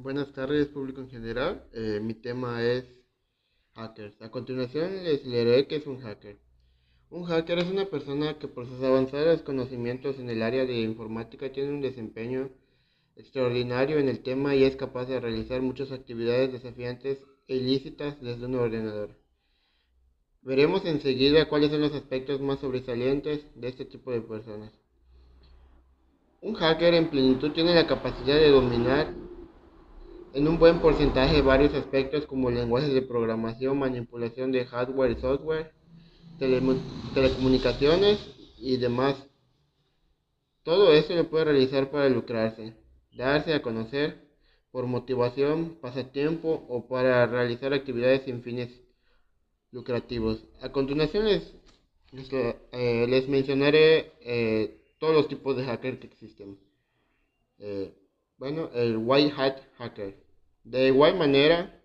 Buenas tardes, público en general. Eh, mi tema es hackers. A continuación les leeré qué es un hacker. Un hacker es una persona que por sus avanzados conocimientos en el área de informática tiene un desempeño extraordinario en el tema y es capaz de realizar muchas actividades desafiantes e ilícitas desde un ordenador. Veremos enseguida cuáles son los aspectos más sobresalientes de este tipo de personas. Un hacker en plenitud tiene la capacidad de dominar en un buen porcentaje varios aspectos como lenguajes de programación, manipulación de hardware y software, telecomunicaciones y demás. Todo esto lo puede realizar para lucrarse, darse a conocer por motivación, pasatiempo o para realizar actividades sin fines lucrativos. A continuación les, eh, mencionaré eh, todos los tipos de hacker que existen. Eh, bueno, el White Hat Hacker. De igual manera,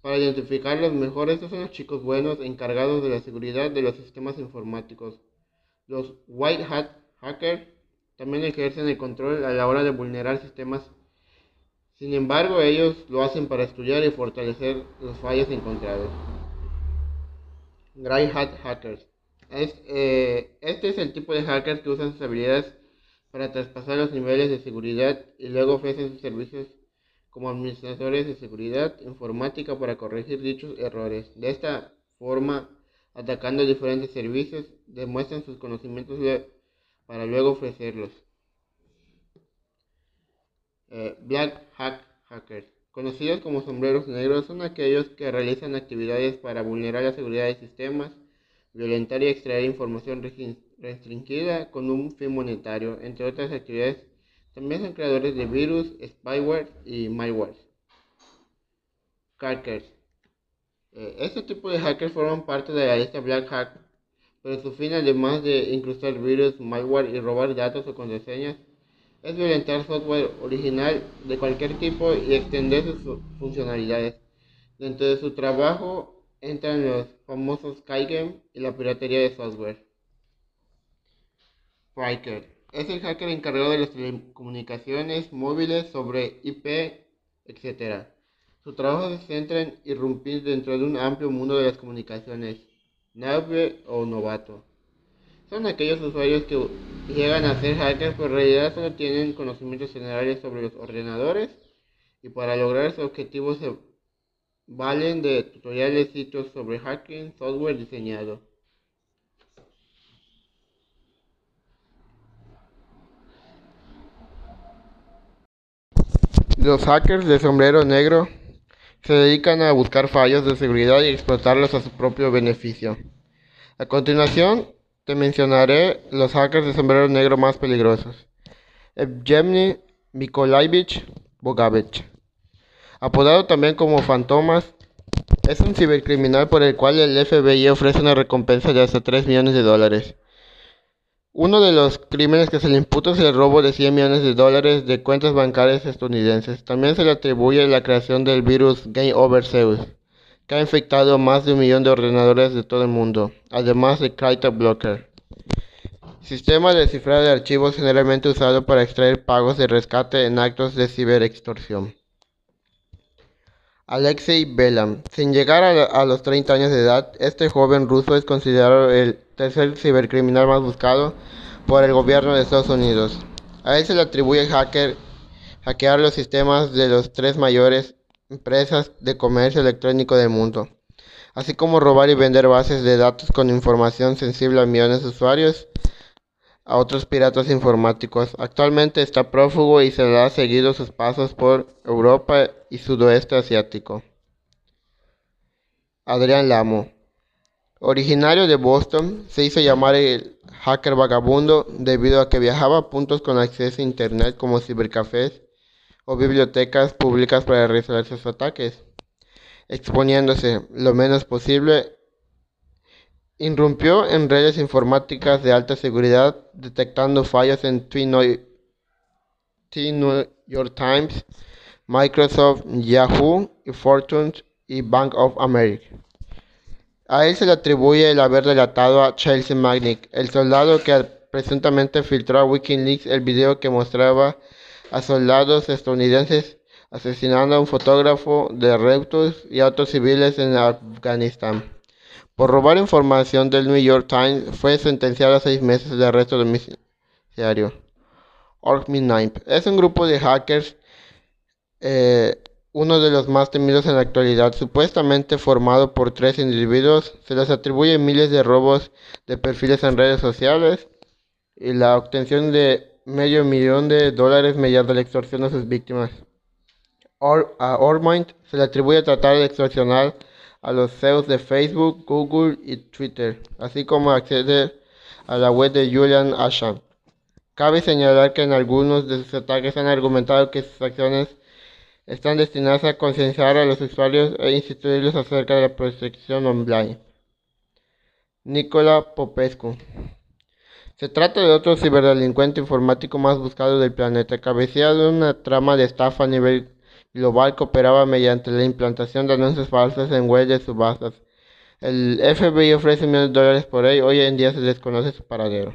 para identificar los mejores, son los chicos buenos encargados de la seguridad de los sistemas informáticos. Los White Hat Hacker también ejercen el control a la hora de vulnerar sistemas. Sin embargo, ellos lo hacen para estudiar y fortalecer los fallos encontrados. Grey Hat Hackers. Eh, este es el tipo de hackers que usan sus habilidades para traspasar los niveles de seguridad y luego ofrecen sus servicios como administradores de seguridad informática para corregir dichos errores. De esta forma, atacando diferentes servicios, demuestran sus conocimientos para luego ofrecerlos. Eh, Black Hack Hackers. Conocidos como sombreros negros son aquellos que realizan actividades para vulnerar la seguridad de sistemas, violentar y extraer información restringida con un fin monetario, entre otras actividades. También son creadores de virus, spyware y malware. Hackers. Eh, este tipo de hackers forman parte de la lista Black Hack, pero su fin, además de incrustar virus, malware y robar datos o contraseñas, es violentar software original de cualquier tipo y extender sus funcionalidades. Dentro de su trabajo entran los famosos Kaigen y la piratería de software. Priker es el hacker encargado de las telecomunicaciones móviles sobre IP, etc. Su trabajo se centra en irrumpir dentro de un amplio mundo de las comunicaciones, nave o novato. Son aquellos usuarios que llegan a ser hackers, pero en realidad solo tienen conocimientos generales sobre los ordenadores y para lograr su objetivo se valen de tutoriales sitios sobre hacking, software diseñado. Los hackers de sombrero negro se dedican a buscar fallos de seguridad y explotarlos a su propio beneficio. A continuación, te mencionaré los hackers de sombrero negro más peligrosos. Evgeny Mikolaevich Bogavich, apodado también como Fantomas, es un cibercriminal por el cual el FBI ofrece una recompensa de hasta 3 millones de dólares. Uno de los crímenes que se le imputa es el robo de 100 millones de dólares de cuentas bancarias estadounidenses. También se le atribuye la creación del virus Game Over Zeus que ha infectado más de un millón de ordenadores de todo el mundo, además de Blocker, sistema de cifrado de archivos generalmente usado para extraer pagos de rescate en actos de ciberextorsión. Alexei Belam. Sin llegar a, los 30 años de edad, este joven ruso es considerado el tercer cibercriminal más buscado por el gobierno de Estados Unidos. A él se le atribuye hacker, hackear los sistemas de los tres mayores empresas de comercio electrónico del mundo, así como robar y vender bases de datos con información sensible a millones de usuarios a otros piratas informáticos. Actualmente está prófugo y se le ha seguido sus pasos por Europa y sudoeste asiático. Adrián Lamo. Originario de Boston, se hizo llamar el hacker vagabundo debido a que viajaba a puntos con acceso a internet como cibercafés o bibliotecas públicas para realizar sus ataques, exponiéndose lo menos posible. Irrumpió en redes informáticas de alta seguridad, detectando fallas en The New York Times, Microsoft, Yahoo, Fortune y Bank of America. A él se le atribuye el haber relatado a Chelsea Magnick, el soldado que presuntamente filtró a Wikileaks el video que mostraba a soldados estadounidenses asesinando a un fotógrafo de Reuters y a otros civiles en Afganistán. Por robar información del New York Times, fue sentenciado a seis meses de arresto domiciliario. Orkminimp es un grupo de hackers, eh, uno de los más temidos en la actualidad, supuestamente formado por tres individuos. Se les atribuye miles de robos de perfiles en redes sociales y la obtención de medio millón de dólares mediante la extorsión a sus víctimas. a Ormind se le atribuye tratar de extorsionar a los CEOs de Facebook, Google y Twitter, así como acceder a la web de Julian Assange. Cabe señalar que en algunos de sus ataques han argumentado que sus acciones están destinadas a concienciar a los usuarios e instituirlos acerca de la protección online. Nicola Popescu se trata de otro ciberdelincuente informático más buscado del planeta, cabecea de una trama de estafa a nivel global que operaba mediante la implantación de anuncios falsos en web de subastas. El FBI ofrece millones de dólares por ello, hoy en día se desconoce su paradero.